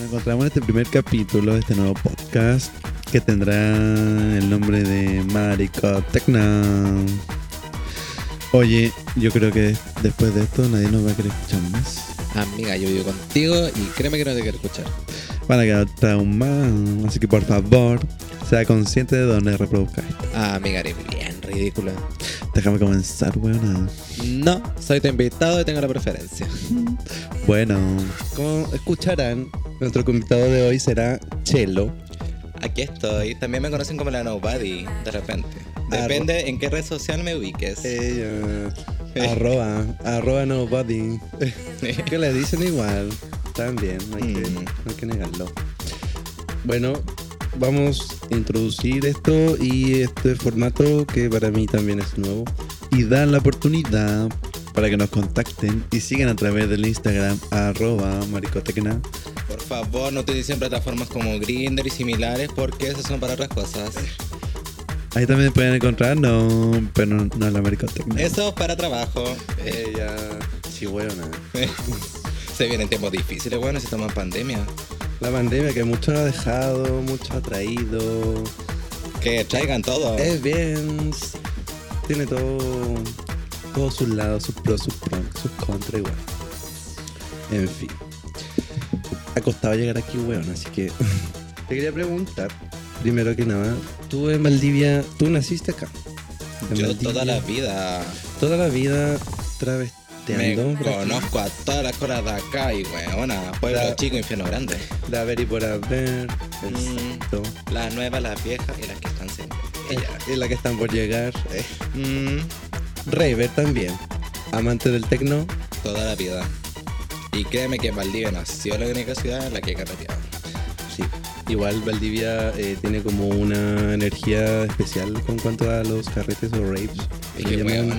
Nos encontramos en este primer capítulo de este nuevo podcast que tendrá el nombre de Marico Maricotecna. Oye, yo creo que después de esto nadie nos va a querer escuchar más. Amiga, yo vivo contigo y créeme que no te quiero escuchar. Para quedar traumado, así que por favor, sea consciente de dónde reproduzcas. Ah, amiga, eres bien ridícula. Déjame comenzar, weón. No, soy tu invitado y tengo la preferencia. Bueno, como escucharán, nuestro invitado de hoy será Chelo. Aquí estoy. También me conocen como la Nobody, de repente. Depende en qué red social me ubiques. Arroba, arroba Nobody. que le dicen igual. También, no hay, que, mm. no hay que negarlo. Bueno, vamos a introducir esto y este formato que para mí también es nuevo. Y dan la oportunidad para que nos contacten y sigan a través del Instagram arroba maricotecna favor, no utilicen plataformas como Grinder y similares porque esas son para otras cosas. Ahí también pueden encontrar, no, pero no, no la mercotecnia. Eso es para trabajo. Eh, Ella, chihuahua. Se vienen tiempos difíciles, bueno, si toman pandemia. La pandemia que mucho ha dejado, mucho ha traído. Que traigan todo. Es bien. Tiene todo. Todos sus lados, sus pros, sus pros, sus contras, igual. En fin ha costado llegar aquí, weón. Así que te quería preguntar, primero que nada, tú en Valdivia, tú naciste acá. Yo toda la vida. Toda la vida travesteando. Me conozco a todas las cosas de acá y weona. Pueblo la, chico, infierno grande. La ver y por haber. Mm, las nuevas, las viejas y las que están siempre. Eh, y las que están por llegar. Eh. Mm. Rever también. Amante del tecno. Toda la vida. Y créeme que Valdivia no ha sido la única ciudad en la que he carreteado. Sí. Igual Valdivia eh, tiene como una energía especial con cuanto a los carretes o raves. Es que, weón,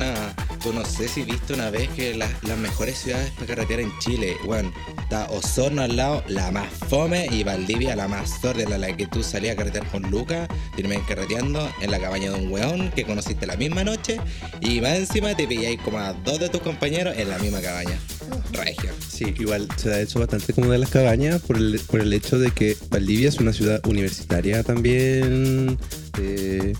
tú no sé si viste una vez que la, las mejores ciudades para carretear en Chile, weón, está Osorno al lado, la más fome, y Valdivia, la más sordida, la que tú salías a carretear con Lucas, terminas carreteando en la cabaña de un weón que conociste la misma noche, y más encima te pilláis como a dos de tus compañeros en la misma cabaña. Sí, igual se ha hecho bastante como de las cabañas por el, por el hecho de que Valdivia es una ciudad universitaria también. Eh,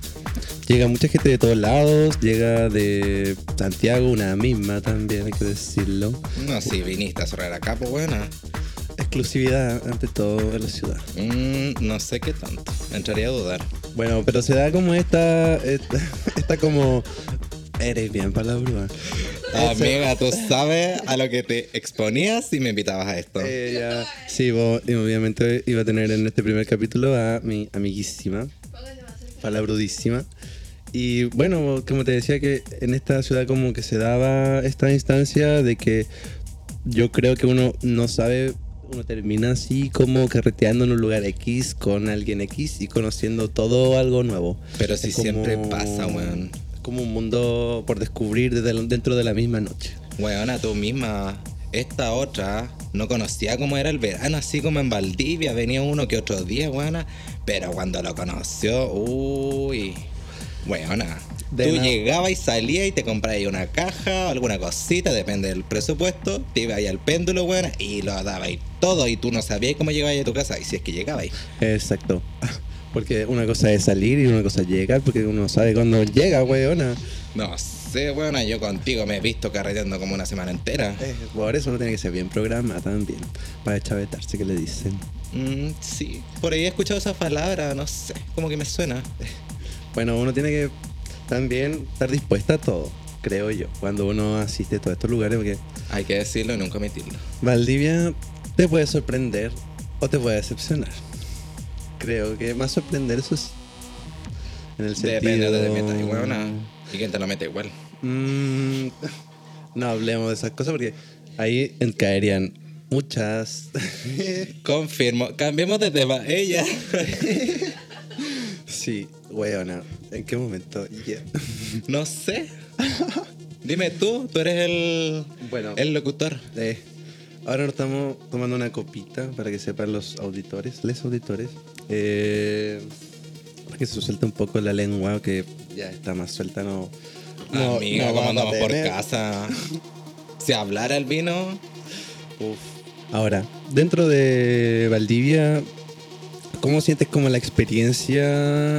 llega mucha gente de todos lados, llega de Santiago, una misma también, hay que decirlo. No, si viniste a cerrar acá, pues bueno. Exclusividad ante todo en la ciudad. Mm, no sé qué tanto, entraría a dudar. Bueno, pero se da como esta, esta, esta como Eres bien palabrón. Amiga, tú sabes a lo que te exponías si me invitabas a esto. Ella, sí, vos, y obviamente iba a tener en este primer capítulo a mi amiguísima, palabrudísima. Y bueno, como te decía que en esta ciudad como que se daba esta instancia de que yo creo que uno no sabe uno termina así como carreteando en un lugar X con alguien X y conociendo todo algo nuevo. Pero si como... siempre pasa, weón como un mundo por descubrir desde dentro de la misma noche. Weona, tú misma. Esta otra no conocía cómo era el verano, así como en Valdivia, venía uno que otro día, weona. Pero cuando lo conoció, uy. Weona. De tú llegabas y salías y te comprabas una caja o alguna cosita, depende del presupuesto. Te ibas al péndulo, weona, y lo dabas todo. Y tú no sabías cómo llegabas a tu casa, y si es que llegabas. Exacto. Porque una cosa es salir y una cosa es llegar, porque uno sabe cuándo llega, weona. No sé, weona, yo contigo me he visto carreteando como una semana entera. Eh, por eso uno tiene que ser bien programada también, para chavetarse que le dicen. Mm, sí, por ahí he escuchado esa palabra, no sé, como que me suena. Bueno, uno tiene que también estar dispuesta a todo, creo yo, cuando uno asiste a todos estos lugares, porque... Hay que decirlo y nunca omitirlo. Valdivia te puede sorprender o te puede decepcionar creo que más sorprender eso es. Depende de meta. Y y quién te la mete igual. Mm, no hablemos de esas cosas porque ahí caerían muchas. Confirmo. Cambiemos de tema. Ella. sí, weona. ¿En qué momento? No sé. Dime tú, tú eres el, bueno, el locutor. Eh, ahora nos estamos tomando una copita para que sepan los auditores, les auditores. Eh, para que se suelte un poco la lengua, que ya está más suelta, no. no Amiga, no ¿cómo vamos a andamos por casa? Si hablara el vino, Uf. Ahora, dentro de Valdivia, ¿cómo sientes como la experiencia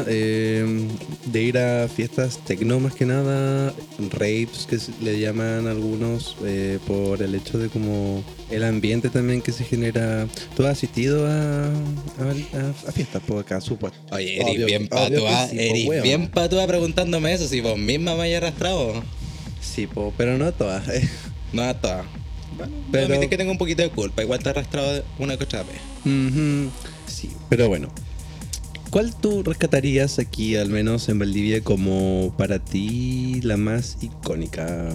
eh, de ir a fiestas tecno más que nada, raves que le llaman algunos, eh, por el hecho de como el ambiente también que se genera? ¿Tú has asistido a, a, a- a fiestas por acá, supuesto? Oye, eres Obvio- bien patúa, sí, po, eres bien patúa preguntándome eso, si vos misma me hayas arrastrado. Sí, po, pero no todas. eh. No a todas. Bueno, Pero- que tengo un poquito de culpa, igual te he arrastrado una que otra vez. Sí, pero bueno. ¿Cuál tú rescatarías aquí, al menos en Valdivia, como para ti la más icónica?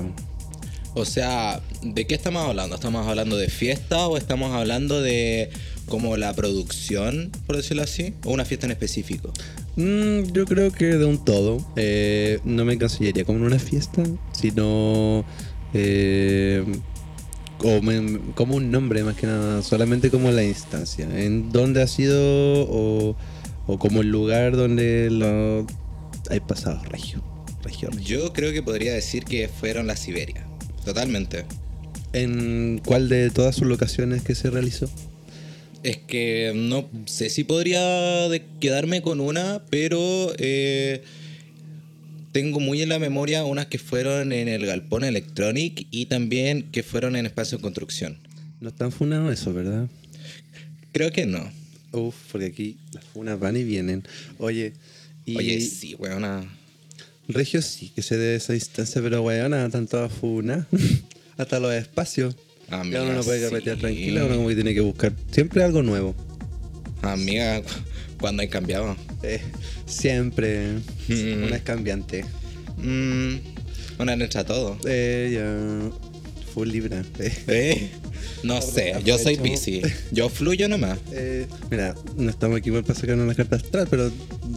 O sea, ¿de qué estamos hablando? ¿Estamos hablando de fiesta o estamos hablando de como la producción, por decirlo así? ¿O una fiesta en específico? Mm, yo creo que de un todo. Eh, no me consideraría como una fiesta, sino eh, como, como un nombre más que nada, solamente como la instancia. En dónde ha sido o, o como el lugar donde lo hay pasado regio. Regio, regio. Yo creo que podría decir que fueron la Siberia. Totalmente. ¿En cuál de todas sus locaciones que se realizó? Es que no sé si podría quedarme con una, pero eh, tengo muy en la memoria unas que fueron en el Galpón Electronic y también que fueron en Espacio de Construcción. No están funados eso, ¿verdad? Creo que no. Uf, porque aquí las funas van y vienen. Oye, y Oye, sí, weona. Regio sí que se dé esa instancia, pero weona, están todas funas. Hasta los espacios. Amiga, Ya uno no puede sí. carretear tranquila, uno como que tiene que buscar siempre algo nuevo. Amiga, cuando hay cambiado? Eh, siempre. Mm. Una es cambiante. Mm, una letra todo. Eh, ya. Full libra. Eh. ¿Eh? No sé, yo soy. Pisces. Yo fluyo nomás. Eh, mira, no estamos aquí para sacarnos la carta astral, pero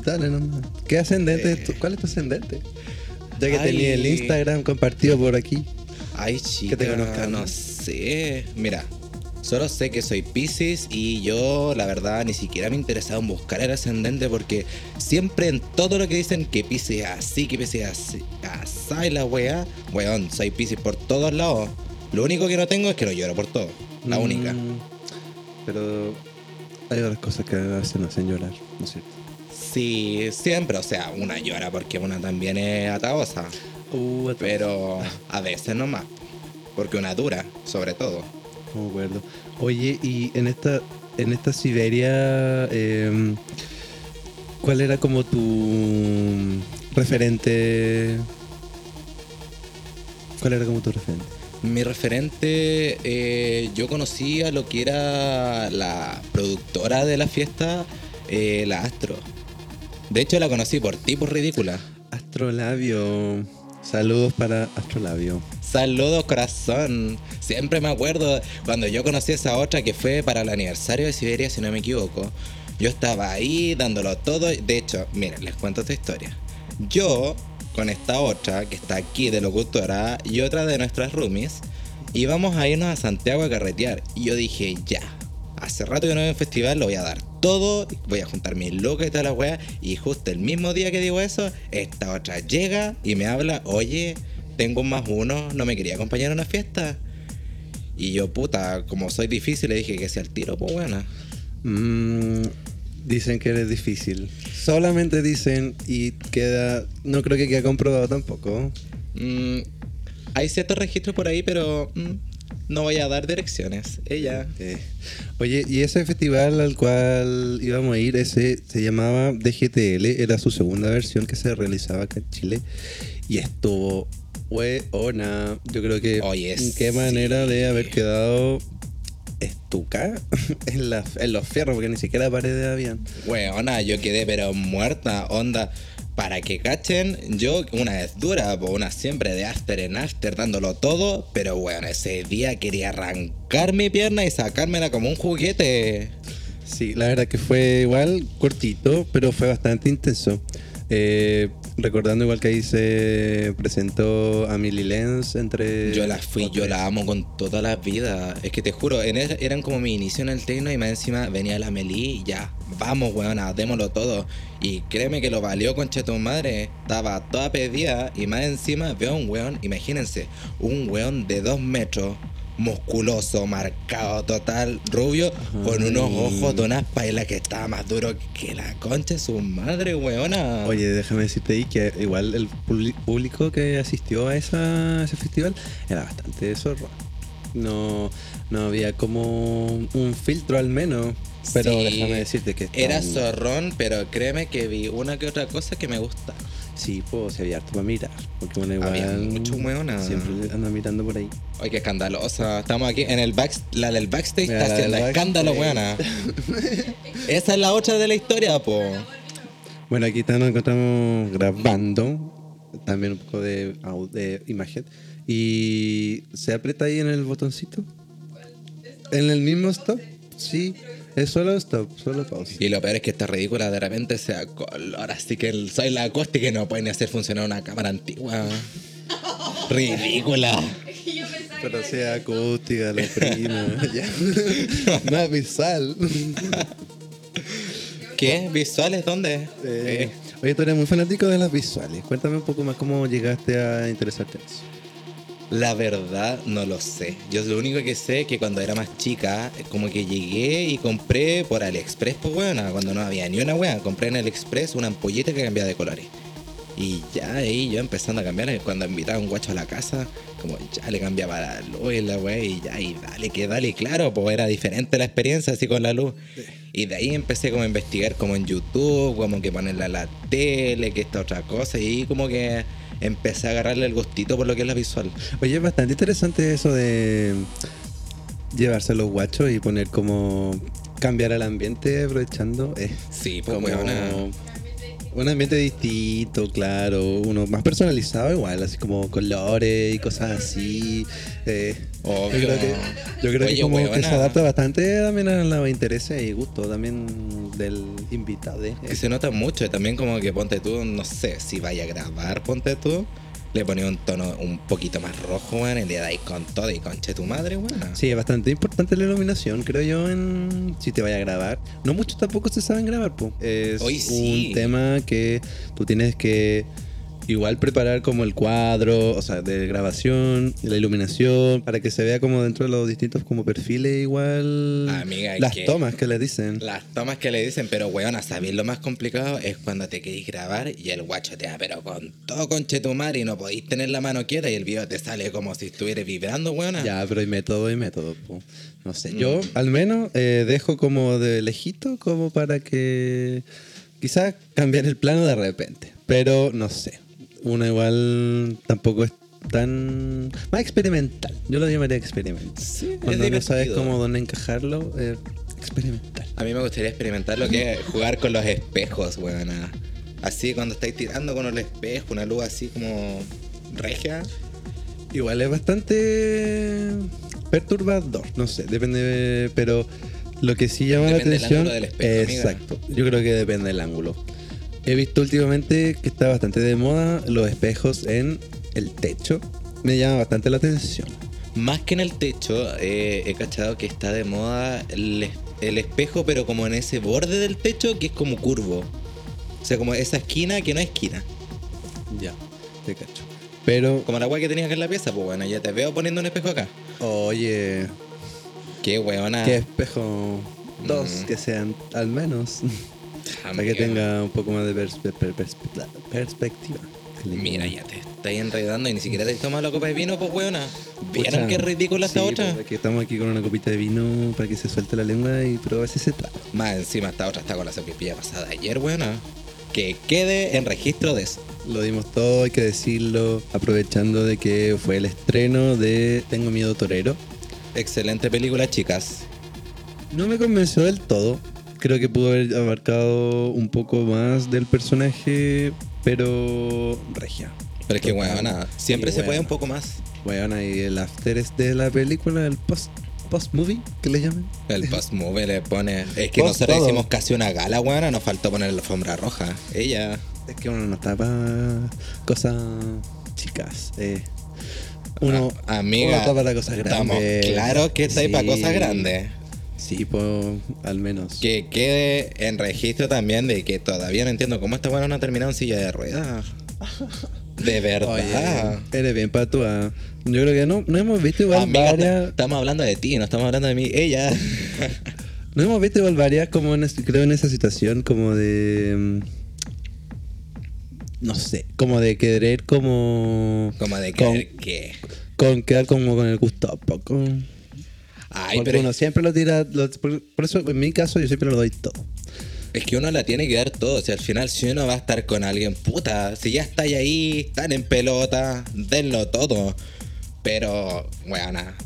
dale nomás. ¿Qué ascendente? es tu- ¿Cuál es tu ascendente? Ya que Ay. tenía el Instagram compartido por aquí. Ay, chica, te conozcan. no sé. Mira, solo sé que soy Pisces y yo, la verdad, ni siquiera me he interesado en buscar el ascendente porque siempre en todo lo que dicen que Pisces es así, que Pisces es así, así la weá, weón, soy Pisces por todos lados. Lo único que no tengo es que no lloro por todo. La Mm, única. Pero hay otras cosas que a veces hacen llorar, ¿no es cierto? Sí, siempre, o sea, una llora porque una también es ataosa. Uh, Pero a veces nomás. Porque una dura, sobre todo. No me acuerdo. Oye, y en esta, en esta Siberia, eh, ¿cuál era como tu referente? ¿Cuál era como tu referente? Mi referente, eh, yo conocía lo que era la productora de la fiesta, eh, la Astro. De hecho, la conocí por ti, por ridícula. Astrolabio. Saludos para Astrolabio. Saludos, corazón. Siempre me acuerdo cuando yo conocí a esa otra que fue para el aniversario de Siberia, si no me equivoco. Yo estaba ahí dándolo todo. De hecho, miren, les cuento esta historia. Yo, con esta otra que está aquí de locutora y otra de nuestras roomies, íbamos a irnos a Santiago a carretear. Y yo dije, ya, hace rato que no a un festival, lo voy a dar todo, voy a juntar mis locas y toda la wea. Y justo el mismo día que digo eso, esta otra llega y me habla, oye, tengo un más uno, no me quería acompañar a una fiesta. Y yo, puta, como soy difícil, le dije que sea el tiro, pues buena. Mm, dicen que eres difícil. Solamente dicen y queda. No creo que quede comprobado tampoco. Mm, hay ciertos registros por ahí, pero mm, no voy a dar direcciones. Ella. Eh, Oye, y ese festival al cual íbamos a ir, ese se llamaba DGTL, era su segunda versión que se realizaba acá en Chile. Y estuvo weona. Yo creo que Oye, qué sí. manera de haber quedado estuca en, la- en los fierros, porque ni siquiera paredes habían. Weona, yo quedé pero muerta, onda. para que cachen, yo una vez dura, una siempre de after en after, dándolo todo, pero bueno, ese día quería arrancar mi pierna y sacármela como un juguete. Sí, la verdad que fue igual cortito, pero fue bastante intenso. Eh, recordando igual que ahí se presentó a Millie Lenz entre... Yo la fui, yo la amo con toda la vida. Es que te juro, en el- eran como mi inicio en el tecno y más encima venía la Meli y ya, vamos, weona, démoslo todo. Y créeme que lo valió, concha tu madre. Estaba toda pedida y más encima veo a un weón, imagínense, un weón de dos metros, musculoso, marcado, total, rubio, con unos ojos de una paila que estaba más duro que la concha de su madre, weona. Oye, déjame decirte ahí que igual el público que asistió a, esa- a ese festival era bastante zorro. No, no había como un filtro al menos. Pero Sí, déjame decirte que Era zorrón, pero créeme que vi una que otra cosa que me gusta. Sí, pues se había harto para mirar. Porque uno igual Había mucho weona. siempre anda mirando por ahí. Ay, qué escandalosa. Estamos aquí en el back, la del backstage Mira, está la haciendo escándalo, weona. Esa es la otra de la historia, po. Bueno, aquí está- nos encontramos grabando. También un poco de, de imagen. Y se aprieta ahí en el botoncito. En el mismo stop. Sí, es solo stop, solo pausa. Y lo peor es que esta ridícula de repente sea color, así que el- soy la costa que no puede ni hacer funcionar una cámara antigua. Ridícula. Pero sea acústica, la prima. ya. Más visual. ¿Qué? ¿Visuales dónde? Eh, oye, tú eres muy fanático de las visuales. Cuéntame un poco más cómo llegaste a interesarte en eso. La verdad no lo sé. Yo lo único que sé es que cuando era más chica, como que llegué y compré por AliExpress, pues weona, cuando no había ni una wea, compré en AliExpress una ampollita que cambiaba de colores. Y ya ahí yo empezando a cambiar, cuando invitaba a un guacho a la casa, como ya le cambiaba la luz y la wea, y ya, y dale, que dale, claro, pues era diferente la experiencia así con la luz. Y de ahí empecé como a investigar como en YouTube, como que ponerla a la tele, que esta otra cosa, y como que empecé a agarrarle el gustito por lo que es la visual. Oye, es bastante interesante eso de llevarse los guachos y poner como cambiar el ambiente aprovechando. Es Sí, pues como weona. Un ambiente distinto, claro, uno más personalizado igual, así como colores y cosas así. eh, Obvio. Yo creo que, yo creo Oye, que como que se adapta bastante también a los intereses y gusto también del invitado. eh. Que se nota mucho, también como que ponte tú, no sé, si vaya a grabar, ponte tú, le ponía un tono un poquito más rojo, weón, y le dais con todo y conche tu madre, weón. Sí, es bastante importante la iluminación, creo yo, en si te vaya a grabar. No muchos tampoco se saben grabar, po. Es Hoy sí. un tema que tú tienes que igual preparar como el cuadro, o sea, de grabación, la iluminación, para que se vea como dentro de los distintos como perfiles igual. Amiga, las que- tomas que le dicen. Las tomas que le dicen, pero weón, a saber lo más complicado es cuando te queréis grabar y el guacho te da, pero con todo conche tu madre y no podéis tener la mano quieta y el video te sale como si estuvieras vibrando, weón. Ya, pero hay método y método. po. No sé, Mm. yo al menos eh, dejo como de lejito como para que quizás cambiar el plano de repente. Pero no sé, una igual tampoco es tan... Más experimental, yo lo llamaría experimental. Sí, Cuando no sabes cómo dónde encajarlo, eh, experimental. A mí me gustaría experimentar lo que es jugar con los espejos, weón. Así cuando estáis tirando con el espejo, una luz así como regia. Igual es bastante perturbador, no sé, depende, pero lo que sí llama Depende la del atención, ángulo del espejo, amiga. exacto, yo creo que depende del ángulo. He visto últimamente que está bastante de moda los espejos en el techo, me llama bastante la atención. Más que en el techo, eh, he cachado que está de moda el, es- el espejo, pero como en ese borde del techo que es como curvo. O sea, como esa esquina que no es esquina. Ya, te cacho. Pero, Como la weá que tenías acá en la pieza, pues bueno, ya te veo poniendo un espejo acá. oye, Qué weona. qué espejo, dos Mm. que sean al menos, para que tenga un poco más de perspe- per- perspe- perspectiva. Mira, ya te estáis enredando y ni siquiera te tomas la copa de vino, pues weona. ¿Vieron qué ridícula esta sí, otra? pues, que estamos aquí con una copita de vino para que se suelte la lengua y ese trago. Más encima esta otra está con la sopipilla pasada ayer, weona. Que quede en registro de eso. Lo dimos todo, hay que decirlo, aprovechando de que fue el estreno de Tengo Miedo Torero. Excelente película, chicas. No me convenció del todo. Creo que pudo haber abarcado un poco más del personaje pero regia. Pero es que, weona, siempre se puede un poco más. Bueno, y el after es de la película, el post, post movie, que le llaman. El post movie le pone. Es que Post nosotros todo. hicimos casi una gala, weona, nos faltó poner la alfombra roja. Ella. Es que uno no para cosas chicas. eh. Uno, Ah, amiga, uno está para cosas grandes. Estamos claros que está ahí para cosas grandes. Sí, pues, al menos. Que quede en registro también de que todavía no entiendo cómo esta weona no ha terminado en silla de ruedas. De verdad. Oye, eres bien patua. Yo creo que no, no hemos visto igual Amiga, varias. estamos hablando de ti, no estamos hablando de mí. Ella. No hemos visto igual varias como en creo en esa situación como de mm, no sé, como de querer como Como de con, que. que- con quedar como con el gusto a poco. Ay, Porque pero uno siempre lo tira, lo- por, por eso en mi caso yo siempre lo doy todo. es que uno la tiene que dar todo. O sea, al final, si uno va a estar con alguien, puta, si ya estáis ahí, están en pelota, denlo todo. Pero, weona.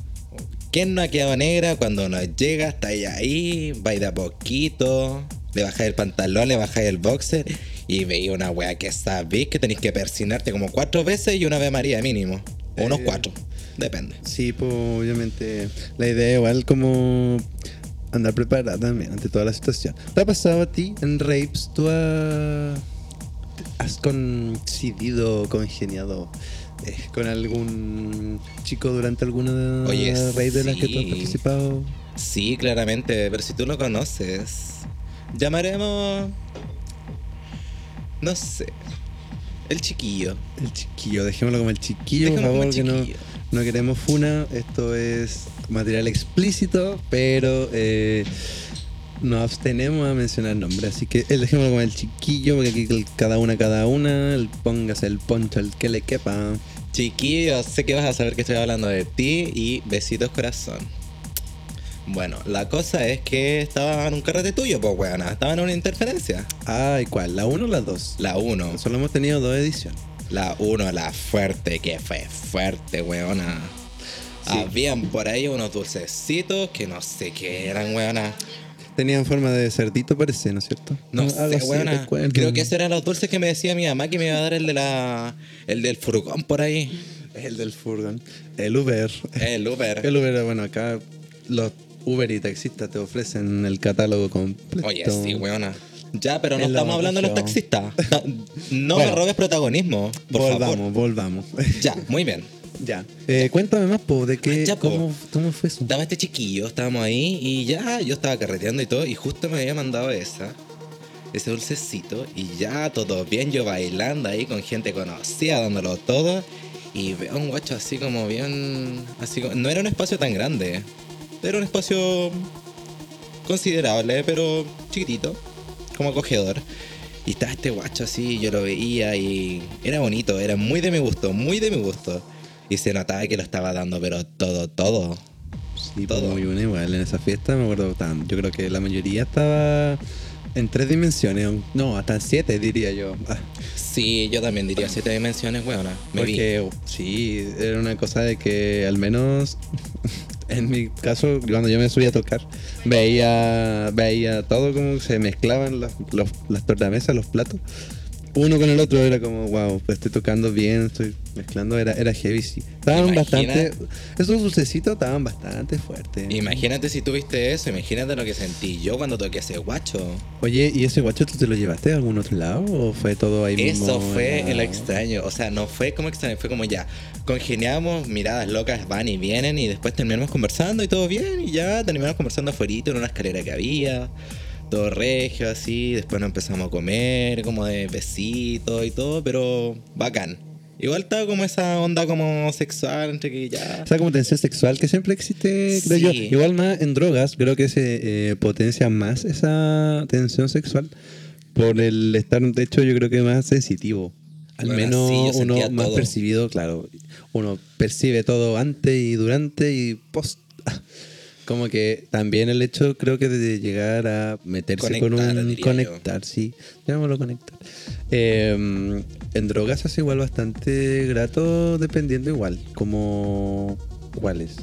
¿Quién no ha quedado negra cuando uno llega, estáis ahí, vais de a poquito, le bajáis el pantalón, le bajáis el boxer y veis una wea que sabéis que tenéis que persinarte como cuatro veces y una vez María mínimo. O unos Eh. cuatro. Depende. Sí, pues obviamente la idea igual como andar preparada también ante toda la situación. ¿Te ha pasado a ti en rapes? ¿Tú has, has coincidido, congeniado eh, con algún chico durante alguna Oye, rape de las que tú has sí. participado? Sí, claramente, pero si tú lo conoces, llamaremos. No sé. El chiquillo. El chiquillo, dejémoslo como el chiquillo, por Dejémoslo como favor, el que no, chiquillo. No queremos funa. Esto es material explícito, pero eh, nos abstenemos a mencionar nombres. Así que eh, dejémoslo como el chiquillo, porque aquí el- cada una, cada una, el póngase el poncho al que le quepa. Chiquillo, sé que vas a saber que estoy hablando de ti y besitos corazón. Bueno, la cosa es que estaba en un carrete tuyo, pues weona. Estaba en una interferencia. Ay, ¿cuál? ¿La 1 o la 2? La 1. Solo hemos tenido dos ediciones. La 1, la fuerte, que fue fuerte, weona. Sí. Habían por ahí unos dulcecitos que no sé qué eran, weona. Tenían forma de cerdito, parece, ¿no es cierto? No Algo sé, así, weona. Creo que esos eran los dulces que me decía mi mamá que me iba a dar el de la. el del furgón por ahí. El del furgón. El Uber. El Uber. El Uber, bueno, acá los Uber y taxistas te ofrecen el catálogo completo. Oye, sí, weona. Ya, pero no estamos hablando de los taxistas. No Bueno. me robes protagonismo, por volvamos, favor. volvamos. Ya, muy bien. ya. Eh, cuéntame más, po, de qué, Ya, po. cómo, cómo fue eso. Estaba este chiquillo, estábamos ahí y ya yo estaba carreteando y todo y justo me había mandado esa, ese dulcecito y ya todo bien, yo bailando ahí con gente conocida, dándolo todo y veo un guacho así como bien, así como, no era un espacio tan grande, era un espacio considerable, pero chiquitito, como acogedor. Y estaba este guacho así, yo lo veía y era bonito, era muy de mi gusto, muy de mi gusto. Y se notaba que lo estaba dando, pero todo, todo. Sí, todo. pues, muy bueno igual. En esa fiesta me acuerdo, estaban- yo creo que la mayoría estaba en tres dimensiones. No, hasta en siete diría yo. Ah, Sí, yo también diría siete dimensiones. Me vi. Porque sí, era una cosa de que al menos en mi caso, cuando yo me subía a tocar, veía, veía todo como se mezclaban los, los- las tornamesas, los platos. Uno con el otro era como, wow, pues estoy tocando bien, estoy mezclando, era, era heavy, sí. Estaban Imagina- bastante, esos dulcecitos estaban bastante fuertes. Imagínate si tuviste eso, imagínate lo que sentí yo cuando toqué ese guacho. Oye, ¿y ese guacho tú te lo llevaste a algún otro lado o fue todo ahí mismo? Eso fue en el extraño, o sea, no fue como extraño, fue como ya, congeniamos, miradas locas van y vienen y después terminamos conversando y todo bien y ya terminamos conversando afuera en una escalera que había, todo regio así, después nos empezamos a comer como de besitos y todo, pero bacán. Igual estaba como esa onda como sexual entre que ya... O sea, como tensión sexual que siempre existe, creo yo. Sí. Igual más en drogas, creo que se eh, potencia más esa tensión sexual por el estar, de hecho, yo creo que más sensitivo. Al Bueno, menos sí, yo uno sentía más todo. percibido, claro. Uno percibe todo antes y durante y post. Como que también el hecho, creo que de llegar a meterse con un. Conectar, sí. Llamémoslo conectar. Eh, en drogas es igual bastante grato dependiendo igual, como cuáles.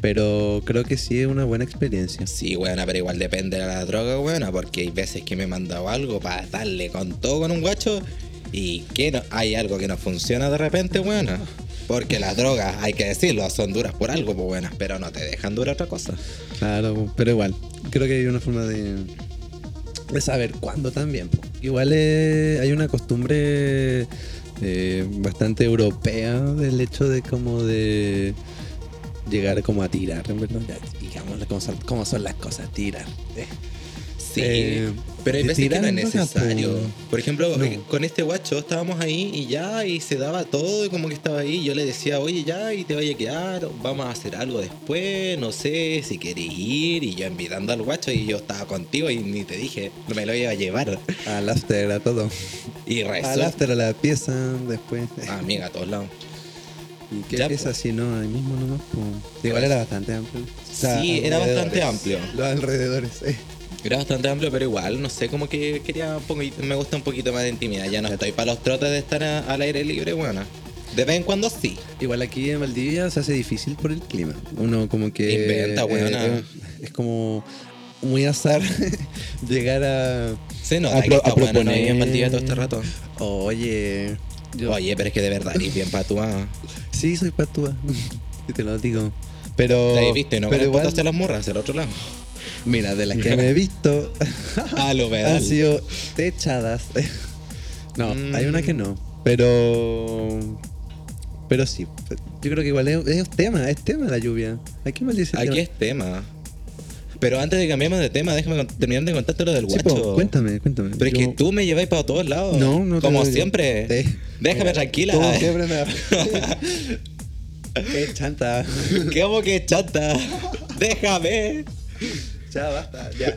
Pero creo que sí es una buena experiencia. Sí, buena, pero igual depende de la droga, buena, porque hay veces que me he mandado algo para darle con todo con un guacho ¿Y que no, hay algo que no funciona de repente, buena? Porque las drogas, hay que decirlo, son duras por algo, pues buenas, pero no te dejan durar otra cosa. Claro, pero igual, creo que hay una forma de, de saber cuándo también. po. Igual eh, hay una costumbre eh, bastante europea del hecho de como de llegar como a tirar, en verdad. Ya, digámosle cómo son, cómo son las cosas, tirar. Eh, Sí, pero hay veces que no es necesario. po. Por ejemplo, No. eh, con este guacho estábamos ahí y ya, y se daba todo, y como que estaba ahí. Yo le decía, oye, ya, y te vaya a quedar, vamos a hacer algo después, no sé, si quieres ir. Y yo invitando al guacho, y yo estaba contigo, y ni te dije, no me lo iba a llevar. al after, a todo. Y Al resulta, after, a la pieza, después. amiga, a todos lados. ¿Y qué Ya, pieza po. si no? Ahí mismo nomás. po. Igual era bastante amplio. Sí, era bastante amplio. Los alrededores, eh. Era bastante amplio, pero igual, no sé, como que quería un poquito, me gusta un poquito más de intimidad. Ya no estoy para los trotes de estar a- al aire libre, bueno. De vez en cuando sí. Igual aquí en Valdivia se hace difícil por el clima. Uno como que... Inventa, weona. eh, es como muy azar llegar a... Se nota A que pro- está a no proponer- en Valdivia todo este rato. Oye... yo- Oye, pero es que de verdad eres bien patúa. Sí, soy patúa. y te lo digo. Pero... Te viste, no pero igual, las morras, el otro lado. Mira, de las que me he visto... Ah, lo han sido techadas. no, Mm. hay una que no. Pero. Pero sí. Yo creo que igual es, es tema, es tema la lluvia. Aquí maldice Aquí es tema. Pero antes de cambiarme de tema, déjame terminar de contarte lo del Sí, po, guacho. cuéntame, cuéntame. Pero es que tú me lleváis para todos lados. No, no Como siempre. Eh, Déjame tranquila. Tú siempre me. Qué chanta. ¿Cómo que chata? Déjame. Ya basta, ya.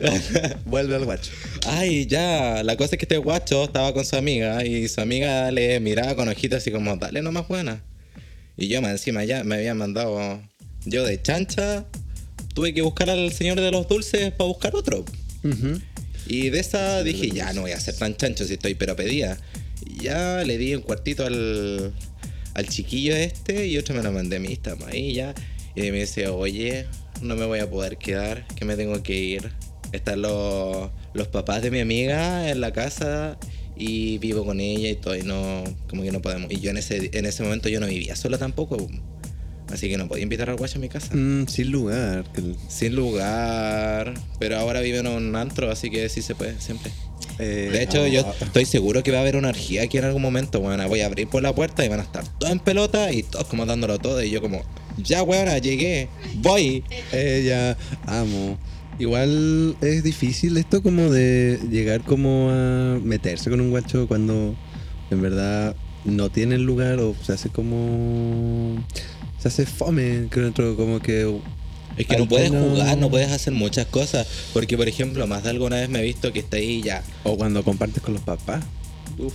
Vuelve al guacho. Ay, ya. La cosa es que este guacho estaba con su amiga y su amiga le miraba con ojitos así como, dale nomás buena. Y yo más encima ya me había mandado yo de chancha. Tuve que buscar al señor de los dulces para buscar otro. Ujú. Y de esa dije, ya no voy a ser tan chancho si estoy pero pedía. Y ya le di un cuartito al, al chiquillo este y otro me lo mandé a mí, estamos ahí ya. Y me dice, oye, no me voy a poder quedar, que me tengo que ir. Están los, los papás de mi amiga en la casa y vivo con ella y todo, y no, como que no podemos. Y yo en ese, en ese momento yo no vivía sola tampoco, así que no podía invitar al guacho a mi casa. Mm, sin lugar. Sin lugar, pero ahora vive en un antro, así que sí se puede, siempre. eh, De hecho, ah, yo estoy seguro que va a haber una orgía aquí en algún momento, weona. Voy a abrir por la puerta y van a estar todos en pelota y todos como dándolo todo. Y yo como, ya, weona, llegué, voy. Ella, amo. Igual es difícil esto como de llegar como a meterse con un guacho cuando en verdad no tiene lugar o se hace como... Se hace fome, creo, como que... Es que no puedes jugar, no puedes hacer muchas cosas. Porque, por ejemplo, más de alguna vez me he visto que está ahí ya. O cuando compartes con los papás. Uf,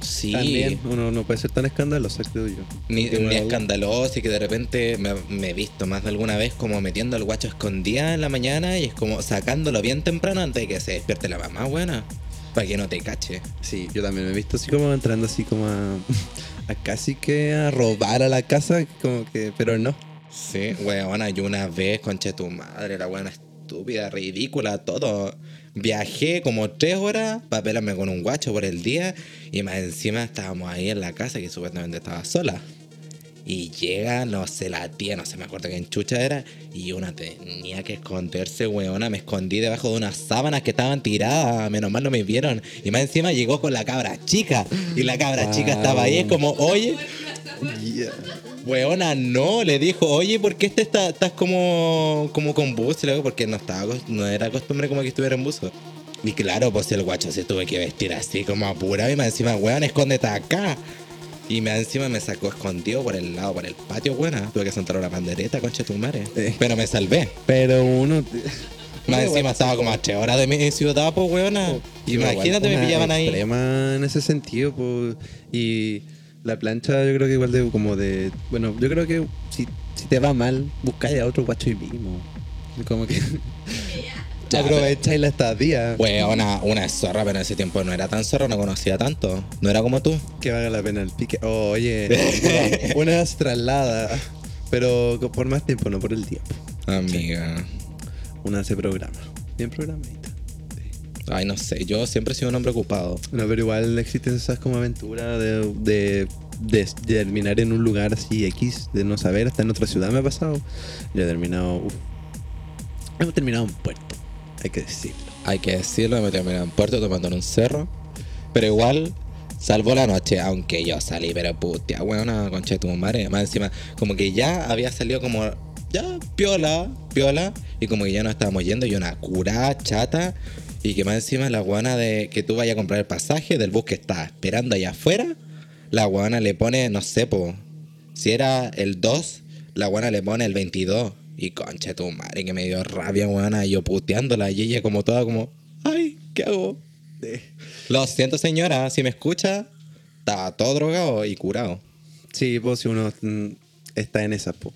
Sí. También uno no puede ser tan escandaloso, creo yo. Ni, ni escandaloso y que de repente me, me he visto más de alguna vez como metiendo al guacho escondida en la mañana y es como sacándolo bien temprano antes de que se despierte la mamá, buena. Para que no te cache. Sí, yo también me he visto así como entrando así como a, a casi que a robar a la casa, como que, pero no. Sí, weona, yo una vez, conche tu madre, la buena estúpida, ridícula, todo. Viajé como tres horas para pelarme con un guacho por el día y más encima estábamos ahí en la casa que supuestamente estaba sola. Y llega, no sé, la tía, no sé, me acuerdo que en chucha era, y una tenía que esconderse, weona. Me escondí debajo de unas sábanas que estaban tiradas, menos mal no me vieron. Y más encima llegó con la cabra chica, y la cabra chica estaba ahí, es como, oye, Weona, no, le dijo, oye, ¿por qué este está, estás como, como con buzo? Y luego, porque no estaba, no era costumbre como que estuviera en buzo. Y claro, pues el guacho se tuve que vestir así como apurado y me encima, weón, escóndete acá. Y me encima me sacó escondido por el lado, por el patio, weona. Tuve que sentar una pandereta, concha tu madre. Pero me salvé. Pero uno... Más encima estaba como a tres horas de mi ciudad, pues, weona. Imagínate, me pillaban ahí. extrema en ese sentido, pues, y la plancha yo creo que igual de como de... Bueno, yo creo que si, si te va mal, buscáis a otro guacho y mismo. Como que... Ya, aprovecháis la estadía. Weona, una zorra, pero en ese tiempo no era tan zorra, no conocía tanto. No era como tú. Que valga la pena el pique. Oh, oye, una traslada, pero por más tiempo, no por el tiempo. Amiga. Una hace programa. Bien programadita. Ay, no sé, yo siempre he sido un hombre ocupado. No, pero igual existen esas como aventuras de, de, de- de terminar en un lugar así X, de no saber, hasta en otra ciudad me ha pasado. Yo he terminado. uf. Hemos terminado en puerto, hay que decirlo. Hay que decirlo, me terminé en puerto tomando en un cerro. Pero igual, salvó la noche, aunque yo salí, pero putia, weona, concha de tu madre. Más encima, como que ya había salido como, ya, piola, piola. Y como que ya nos estábamos yendo, y una curada chata. Y que más encima la guana de que tú vayas a comprar el pasaje del bus que está esperando allá afuera, la guana le pone, no sé, po, si era el 2, la guana le pone el 22. Y concha de tu madre, que me dio rabia, guana, y yo puteándola. Y ella como toda como, ay, ¿qué hago? Lo siento, señora, si me escucha, estaba todo drogado y curado. Sí, pues si uno mm, está en esas, po.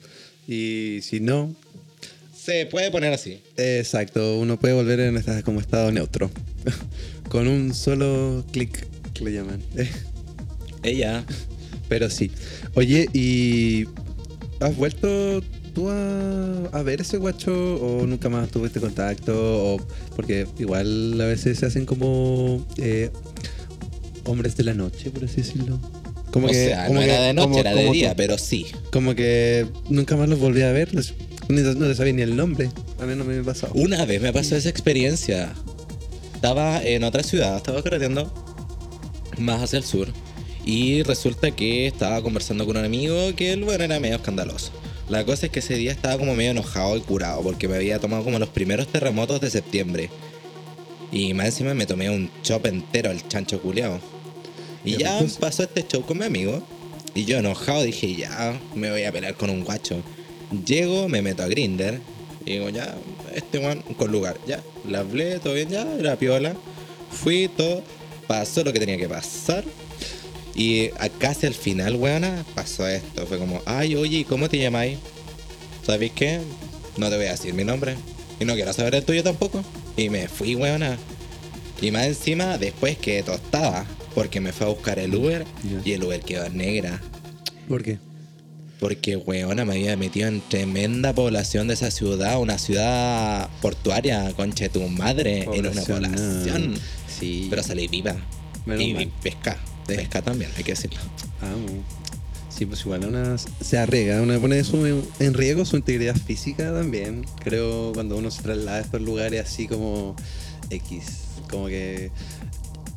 Y si no, Se puede poner así. exacto, uno puede volver en esta, como estado neutro. Con un solo clic, que le llaman. Ella, Pero sí. Oye, ¿y has vuelto tú a, a ver ese guacho o nunca más tuviste contacto? O, porque igual a veces se hacen como eh, hombres de la noche, por así decirlo. Como o que, sea, como no que- era de noche, como- era de como día, tú. pero sí. Como que nunca más los volví a ver. les- ni- no te sabía ni el nombre. A mí no me pasó. Una vez me pasó esa experiencia. Estaba en otra ciudad, estaba correteando más hacia el sur. Y resulta que estaba conversando con un amigo que el bueno era medio escandaloso. La cosa es que ese día estaba como medio enojado y curado porque me había tomado como los primeros terremotos de septiembre. Y más encima me tomé un chop entero al chancho culeado. Y ya pasó este show con mi amigo. Y yo enojado dije, ya, me voy a pelear con un guacho. Llego, me meto a Grinder. Y digo, ya, este one con lugar. Ya, la hablé, todo bien, ya, era piola. Fui, todo. Pasó lo que tenía que pasar. Y casi al final, weona, pasó esto. Fue como, ay, oye, ¿y cómo te llamáis? ¿Sabéis qué? No te voy a decir mi nombre. Y no quiero saber el tuyo tampoco. Y me fui, weona. Y más encima, después que tostaba. Porque me fue a buscar el Uber. Y el Uber quedó negra. ¿Por qué? Porque, weona, me había metido en tremenda población de esa ciudad. Una ciudad portuaria, conche tu madre. En una Población, población. Sí. Pero salí viva. Menos y mal. pesca. Pesca también, hay que decirlo. Amo. Sí, pues igual una se arriesga, uno pone su, en riesgo su integridad física también. Creo cuando uno se traslada a estos lugares así como X, como que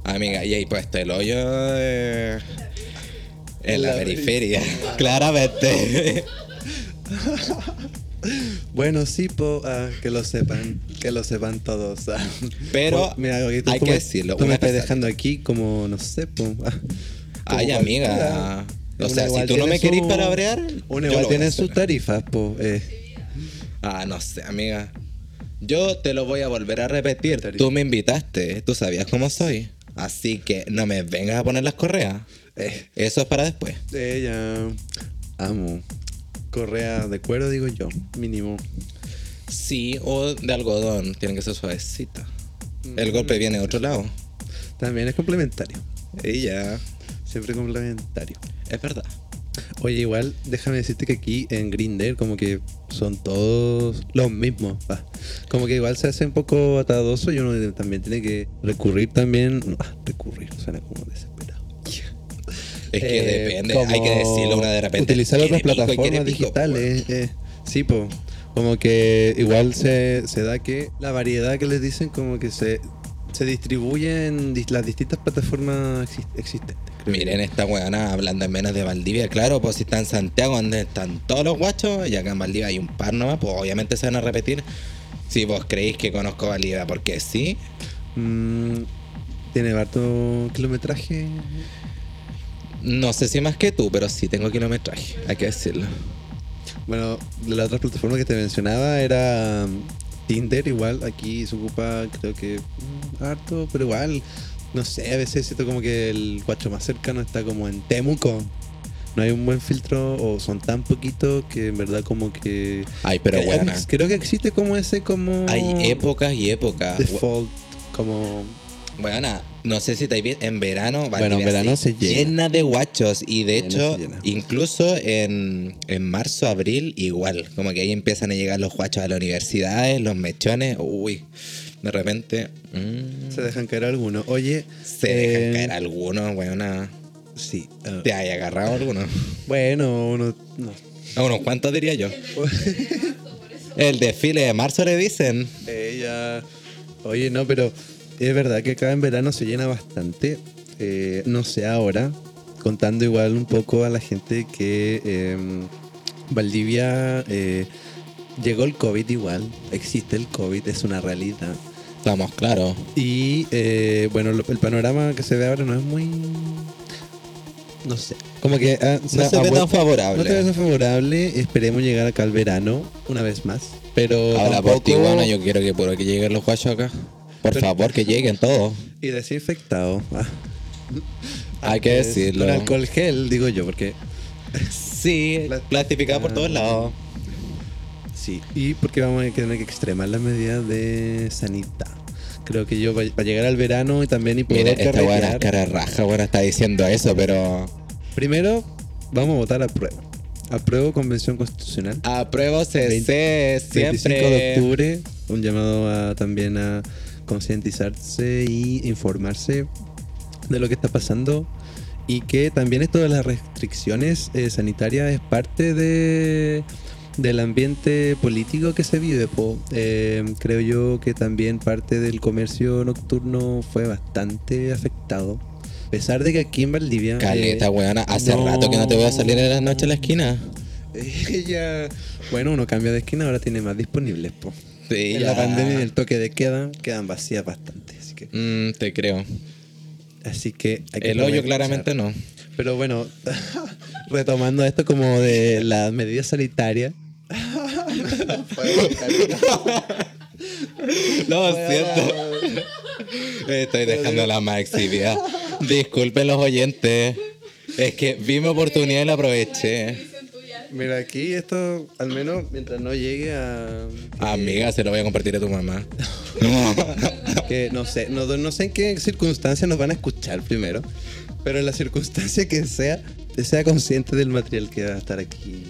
Amiga, y ahí puesto el hoyo eh, en la, La periferia. Claramente. bueno, sí, po, ah, que lo sepan, que lo sepan todos. ah. Pero Po, mira, hay tú que me- decirlo, Tú me una estás dejando aquí como, no sé, po, ah, Ay, amiga. O sea, si tú no me querís palabrear, Uno yo igual tiene sus tarifas, po. eh. Ah, no sé, amiga. Yo te lo voy a volver a repetir. Tarifa. Tú me invitaste, tú sabías cómo soy. Así que no me vengas a poner las correas. Eh, Eso es para después. ella amo. Correa de cuero, digo yo, mínimo. Sí, o de algodón. Tienen que ser suavecita. El golpe viene de otro lado. También es complementario. Y ya. Siempre complementario. Es verdad. Oye, igual, déjame decirte que aquí en Grindr como que son todos los mismos. va. Como que igual se hace un poco atadoso y uno también tiene que recurrir también. ah, recurrir, suena como desesperado. Es que Eh, depende. Hay que decirlo una de repente. Utilizar otras plataformas digitales. eh, sí, po. Como que igual se, se da que la variedad que les dicen como que se, se distribuye en las distintas plataformas exis- existentes. creo Miren esta weona hablando en menos de Valdivia. Claro, pues si está en Santiago donde están todos los guachos y acá en Valdivia hay un par nomás, pues obviamente se van a repetir. Si vos creéis que conozco Valdivia, porque sí, Mm, tiene harto kilometraje. No sé si más que tú, pero sí tengo kilometraje, hay que decirlo. Bueno, la otra plataforma que te mencionaba era um, Tinder, igual aquí se ocupa creo que mm, harto, pero igual, no sé, a veces siento como que el guacho más cercano está como en Temuco. No hay un buen filtro o son tan poquitos que en verdad como que... Ay, pero Eh, weona, Creo que existe como ese como... hay épocas y épocas. Default, como... Weona, no sé si estáis bien, en verano, Bueno, en Valdivia verano se llena. de guachos y de Llena, hecho, se llena. incluso en, en marzo, abril, igual, como que ahí empiezan a llegar los guachos a las universidades, los mechones, uy, de repente mm, Se dejan caer algunos. Oye, se dejan eh, caer algunos, weona. Sí. ah, Te hay agarrado algunos. bueno, uno. No. A unos cuantos diría yo. El desfile de marzo le dicen. Ella. Oye, no, pero es verdad que acá en verano se llena bastante. Eh, no sé ahora, contando igual un poco a la gente que eh, Valdivia eh, llegó el COVID igual. Existe el COVID, es una realidad. Estamos claros. Y eh, bueno, lo- el panorama que se ve ahora no es muy. No sé. Como que. ah, No se ve tan favorable. No se ve tan favorable. Esperemos llegar acá al verano una vez más. Pero. Ahora por tampoco- ti, weona, yo quiero que por que lleguen los guachos acá. Por favor, que lleguen todos. Y desinfectado. Ah. Hay que decirlo. Con alcohol gel, digo yo, porque. Sí, plastificado por todos lados. Sí. Y porque vamos a tener que extremar las medidas de sanidad. Creo que yo, para llegar al verano y también y poder Mira, esta buena cara raja, buena está diciendo eso, pero Primero, vamos a votar a prueba. Apruebo Convención Constitucional. apruebo CC 25 de siempre. octubre, un llamado a, también a concientizarse y informarse de lo que está pasando y que también esto de las restricciones eh, sanitarias es parte de del ambiente político que se vive. po. Eh, creo yo que también parte del comercio nocturno fue bastante afectado. A pesar de que aquí en Valdivia... Caleta, eh. Hace no. rato que no te voy a salir en la noche a la esquina. Ella, bueno, uno cambia de esquina, ahora tiene más disponibles. Po. Sí, en ya. la pandemia y el toque de queda quedan vacías bastante. Así que, Mm, te creo. así que hay que El hoyo claramente no. Pero bueno, retomando esto como de las medidas sanitarias. Lo siento. Estoy dejando la maximidad. Disculpen los oyentes. Es que vi mi oportunidad y la aproveché. Mira, aquí esto, al menos mientras no llegue a. Amiga, se lo voy a compartir a tu mamá. Que no sé, no, no sé en qué circunstancias nos van a escuchar primero. Pero en la circunstancia que sea, sea consciente del material que va a estar aquí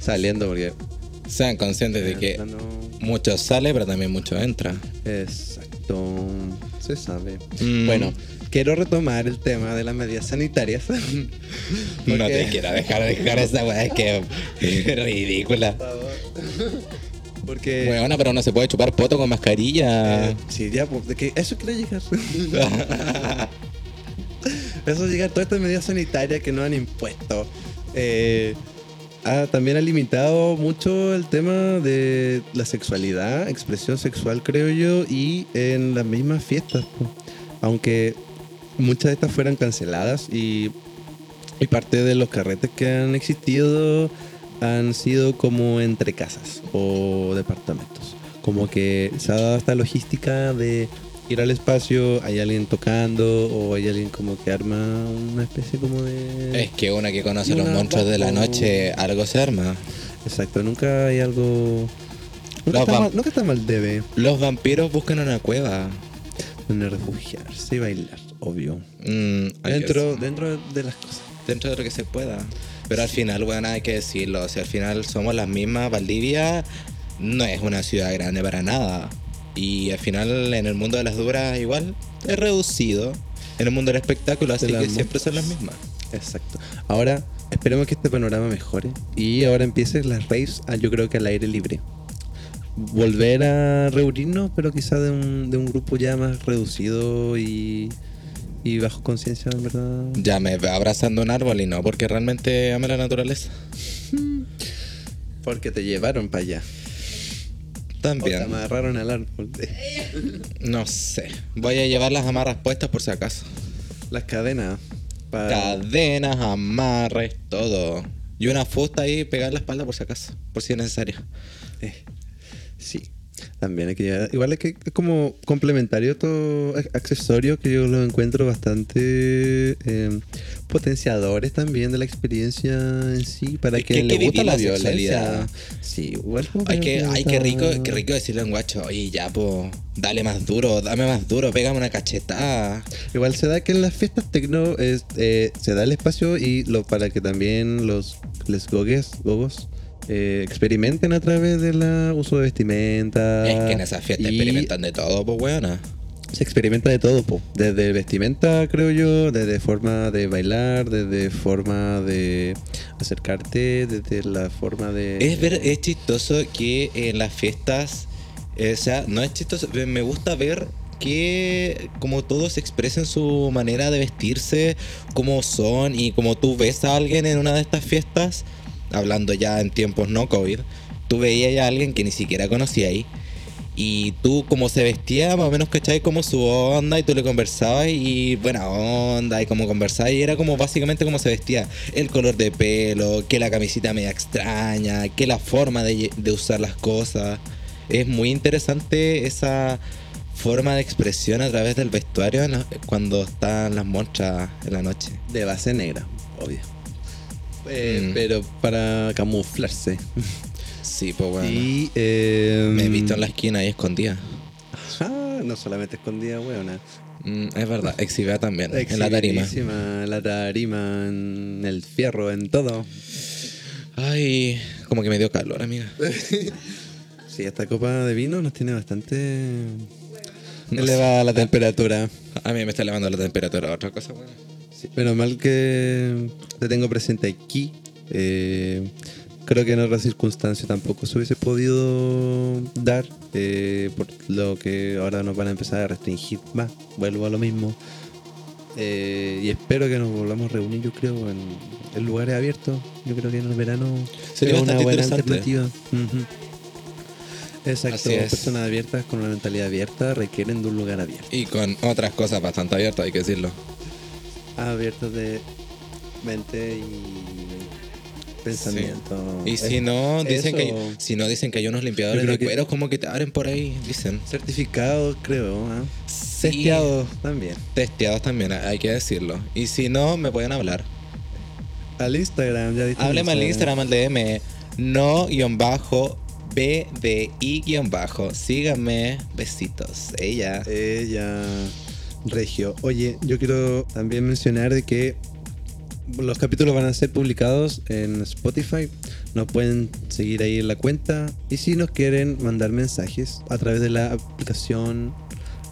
saliendo, porque. Sean conscientes de que no- mucho sale, pero también mucho entra. Exacto. Se sabe. Mm. Bueno, quiero retomar el tema de las medidas sanitarias. No Porque- te quiero dejar de dejar esa weá, es que es ridícula. Porque. Weona, pero no se puede chupar poto con mascarilla. eh, sí, ya, pues, de que eso quiere llegar. eso llegar todas estas medidas sanitarias que nos han impuesto. Eh, ha- también ha limitado mucho el tema de la sexualidad, expresión sexual, creo yo, y en las mismas fiestas. po. Aunque muchas de estas fueran canceladas y, y parte de los carretes que han existido han sido como entre casas o departamentos. Como que se ha dado esta logística de ir al espacio, hay alguien tocando o hay alguien como que arma una especie como de... Es que una que conoce los monstruos de la noche, algo se arma. Exacto, nunca hay algo... Nunca, Los está mal, nunca está mal debe Los vampiros buscan una cueva. en refugiarse y bailar, obvio. Mm, Dentro, dentro de las cosas. dentro de lo que se pueda. Pero al final, bueno, hay que decirlo. O sea, al final somos las mismas. Valdivia no es una ciudad grande para nada. Y al final, en el mundo de las duras, igual es reducido. En el mundo del espectáculo, así que siempre son las mismas. Exacto. Ahora, esperemos que este panorama mejore y ahora empiecen las raves, ah, yo creo que al aire libre. Volver a reunirnos, pero quizá de un, de un grupo ya más reducido y, y bajo conciencia, en verdad. Ya me veo abrazando un árbol y no porque realmente ame la naturaleza. Porque te llevaron para allá. O te También. amarraron al árbol. No sé. Voy a llevar las amarras puestas por si acaso. Las cadenas. para Cadenas, amarres, todo. Y una fusta ahí pegar la espalda por si acaso. Por si es necesario. Eh, sí, también hay que llevar. Igual es que es como complementario estos ac- accesorios que yo los encuentro bastante eh, potenciadores también de la experiencia en sí. Para Es que le gusta la, la violencia. Sí, igual como Ay, que, ay, qué rico, qué rico decirle a un guacho, oye, ya, po, dale más duro, dame más duro, pégame una cachetada. Igual se da que en las fiestas tecno es, eh, se da el espacio y lo para que también los les gogues, gogos eh, experimenten a través del uso de vestimenta. Es que en esa fiesta y experimentan de todo, pues weona. Se experimenta de todo, po. desde vestimenta, creo yo, desde forma de bailar, desde forma de acercarte, desde la forma de... Es, ver, es chistoso que en las fiestas, eh, o sea, no es chistoso, me- me gusta ver que como todos expresen su manera de vestirse, cómo son y como tú ves a alguien en una de estas fiestas, hablando ya en tiempos no COVID, tú veías a alguien que ni siquiera conocías ahí. Y tú como se vestía, más o menos, ¿cachai? Como su onda y tú le conversabas y buena onda y como conversabas y era como básicamente como se vestía. El color de pelo, que la camisita media extraña, que la forma de, de usar las cosas. Es muy interesante esa forma de expresión a través del vestuario cuando están las monstras en la noche. De base negra, obvio. Eh, Mm. Pero para camuflarse. Sí, pues bueno. Y... eh, Me he visto en la esquina y escondida. Ah, no solamente escondida, weona. Mm, es verdad, exhibida también, en la tarima. En la tarima, en el fierro, en todo. Ay, como que me dio calor, amiga. Sí, esta copa de vino nos tiene bastante No elevada la temperatura. A mí me está elevando la temperatura, otra cosa buena. Sí, menos mal que te tengo presente aquí. Eh, creo que en otras circunstancias tampoco se hubiese podido dar, eh, por lo que ahora nos van a empezar a restringir más. Vuelvo a lo mismo. Eh, y espero que nos volvamos a reunir, yo creo, en, en lugares abiertos. Yo creo que en el verano Sería una buena alternativa. Exacto, personas abiertas con una mentalidad abierta requieren de un lugar abierto. Y con otras cosas bastante abiertas, hay que decirlo. Abiertos de mente y pensamiento. Y si no, dicen que si no dicen que hay unos limpiadores de cueros como que te abren por ahí, dicen. certificados, creo, ¿ah? Sí. testeados también. Testeados también, hay que decirlo. Y si no, me pueden hablar. Al Instagram, ya. Hábleme al Instagram, al DM, no-bdi-bajo. Síganme, besitos. Ella. Ella, Regio. Oye, yo quiero también mencionar de que los capítulos van a ser publicados en Spotify. Nos pueden seguir ahí en la cuenta. Y si nos quieren mandar mensajes a través de la aplicación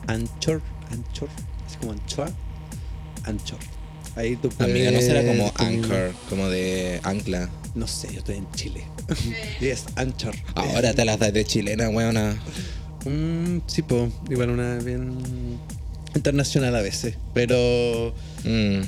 Anchor. Anchor. Es como Anchor. Anchor. Ahí tú puedes. Amiga, no será como Anchor, como de ancla. No sé, yo estoy en Chile. y es Anchor. Ahora te las das de chilena, weona. Mm, sí, po. Igual una bien internacional a veces. Pero Mm.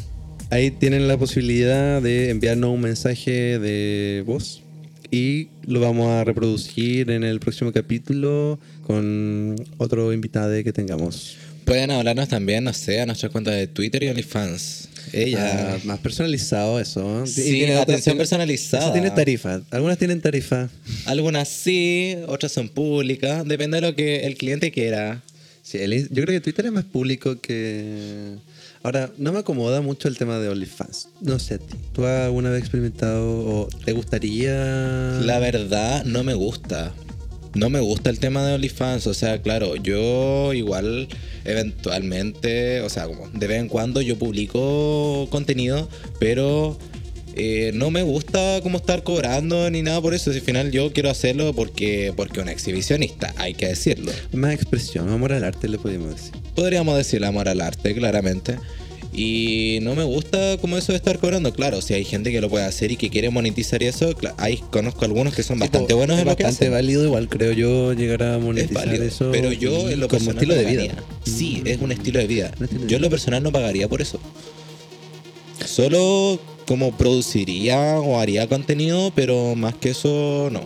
ahí tienen la posibilidad de enviarnos un mensaje de voz. Y lo vamos a reproducir en el próximo capítulo con otro invitado que tengamos. Pueden hablarnos también, no sé, a nuestra cuenta de Twitter y OnlyFans. Ella. Ah, más personalizado eso. Sí, Y tiene atención tiene- personalizada. Eso tiene tarifa. Algunas tienen tarifa. Algunas sí, otras son públicas. Depende de lo que el cliente quiera. Yo creo que Twitter es más público que... Ahora, no me acomoda mucho el tema de OnlyFans. No sé. ¿Tú alguna vez experimentado o te gustaría...? La verdad, no me gusta. No me gusta el tema de OnlyFans. O sea, claro, yo igual, eventualmente, o sea, como de vez en cuando yo publico contenido, pero eh, no me gusta como estar cobrando ni nada por eso. Si al final yo quiero hacerlo porque porque un exhibicionista, hay que decirlo. Más expresión, amor al arte le podemos decir. Podríamos decir amor al arte, claramente. Y no me gusta como eso de estar cobrando. Claro, si hay gente que lo puede hacer y que quiere monetizar eso, ahí conozco algunos que son bastante buenos es en lo que bastante hacen. válido igual, creo yo, llegar a Es monetizar válido, eso. pero yo en lo como personal estilo no de vida. pagaría. Sí, es un estilo de vida. Yo en lo personal no pagaría por eso. Solo como produciría o haría contenido, pero más que eso, no.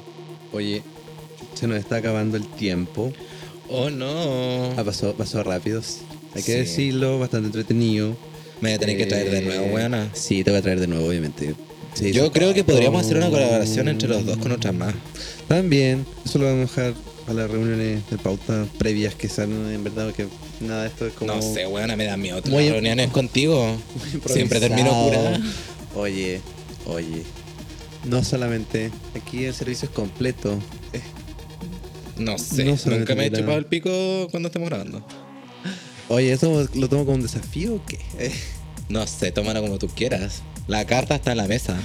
Oye, se nos está acabando el tiempo. Oh, no. Ha pasado, pasó rápido. Hay que Sí. decirlo, bastante entretenido. Me voy a tener que traer de nuevo, Eh, weona. Sí, te voy a traer de nuevo, obviamente. Sí, Yo creo que podríamos hacer una colaboración entre los dos con otras más. También, eso lo vamos a dejar a las reuniones de pauta previas que salen en verdad, que nada de esto es como... No sé, weona, me da miedo im- reuniones contigo. Siempre termino curada. Oye, oye. No solamente, aquí el servicio es completo. No sé, No nunca me he chupado el pico cuando estamos grabando. Oye, ¿eso lo tomo como un desafío o qué? Eh, No sé, tómalo como tú quieras. La carta está en la mesa.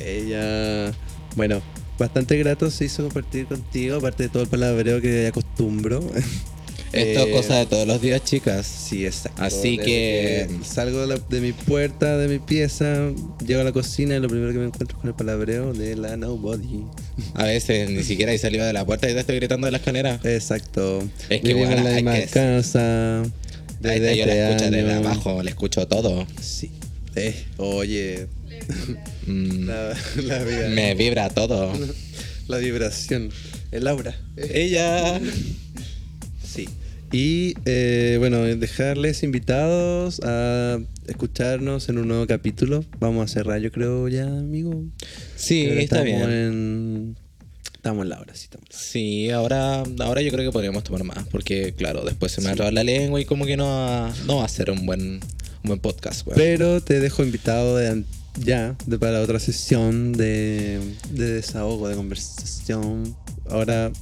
Ella... Bueno, bastante grato se hizo compartir contigo, aparte de todo el palabreo que acostumbro. Esto es Eh, cosa de todos los días, chicas. Sí, exacto. Así que- salgo de, la- de mi puerta, de mi pieza, llego a la cocina y lo primero que me encuentro es con el palabreo de la Nobody. A veces ni siquiera he salido de la puerta y te estoy gritando de la escalera. Exacto. Es que, en la misma que- casa. Ahí Desde está, yo la este escucho desde abajo, le escucho todo. Sí. Eh, oye, Mm, la, la vida. me vibra todo. La vibración. El aura. Ella. Y eh, bueno, dejarles invitados a escucharnos en un nuevo capítulo. Vamos a cerrar, yo creo, ya, amigo. Sí, está estamos bien. En... Estamos en la hora, sí, estamos. en la hora. Sí, ahora, ahora yo creo que podríamos tomar más, porque claro, después se me va a la lengua y como que no va, no va a ser un buen, un buen podcast, weón. Pero te dejo invitado de ya de para otra sesión de, de desahogo, de conversación. Ahora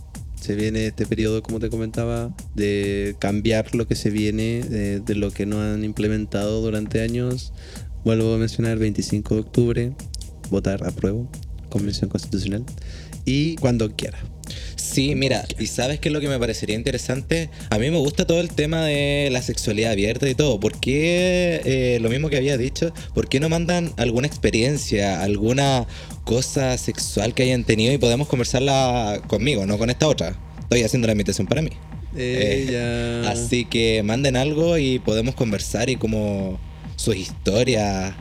se viene este periodo, como te comentaba, de cambiar lo que se viene, de, lo que no han implementado durante años. Vuelvo a mencionar 25 de octubre, votar apruebo, convención constitucional. Y cuando quiera. Sí, mira, y sabes qué es lo que me parecería interesante. A mí me gusta todo el tema de la sexualidad abierta y todo. ¿Por qué, eh, lo mismo que había dicho, por qué no mandan alguna experiencia, alguna cosa sexual que hayan tenido y podemos conversarla conmigo, no con esta otra? Estoy haciendo la invitación para mí. Eh. Así que manden algo y podemos conversar y como sus historias,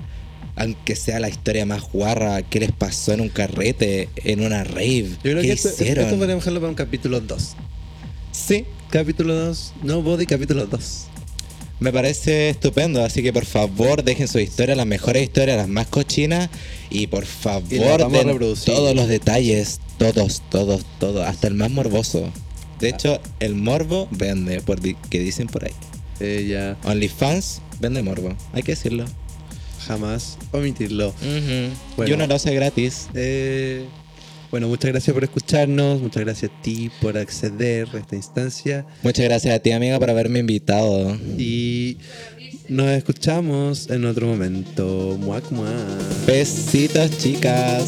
aunque sea la historia más guarra, qué les pasó en un carrete, en una rave, Yo creo qué que esto, hicieron. esto podríamos dejarlo para un capítulo 2. Sí, Capítulo 2, no body, capítulo 2. me parece estupendo, así que por favor dejen sus historias, las mejores historias, las más cochinas y por Y favor a den todos los detalles, todos, todos, todos, hasta el más morboso. De hecho, el morbo vende, por di- que dicen por ahí. Ella OnlyFans vende morbo, hay que decirlo. Jamás omitirlo. Ujú. Bueno. Y uno lo hace gratis. Eh, bueno, muchas gracias por escucharnos, muchas gracias a ti por acceder a esta instancia Muchas gracias a ti, amiga, por haberme invitado. y nos escuchamos en otro momento. Muac, muac. Besitos, chicas.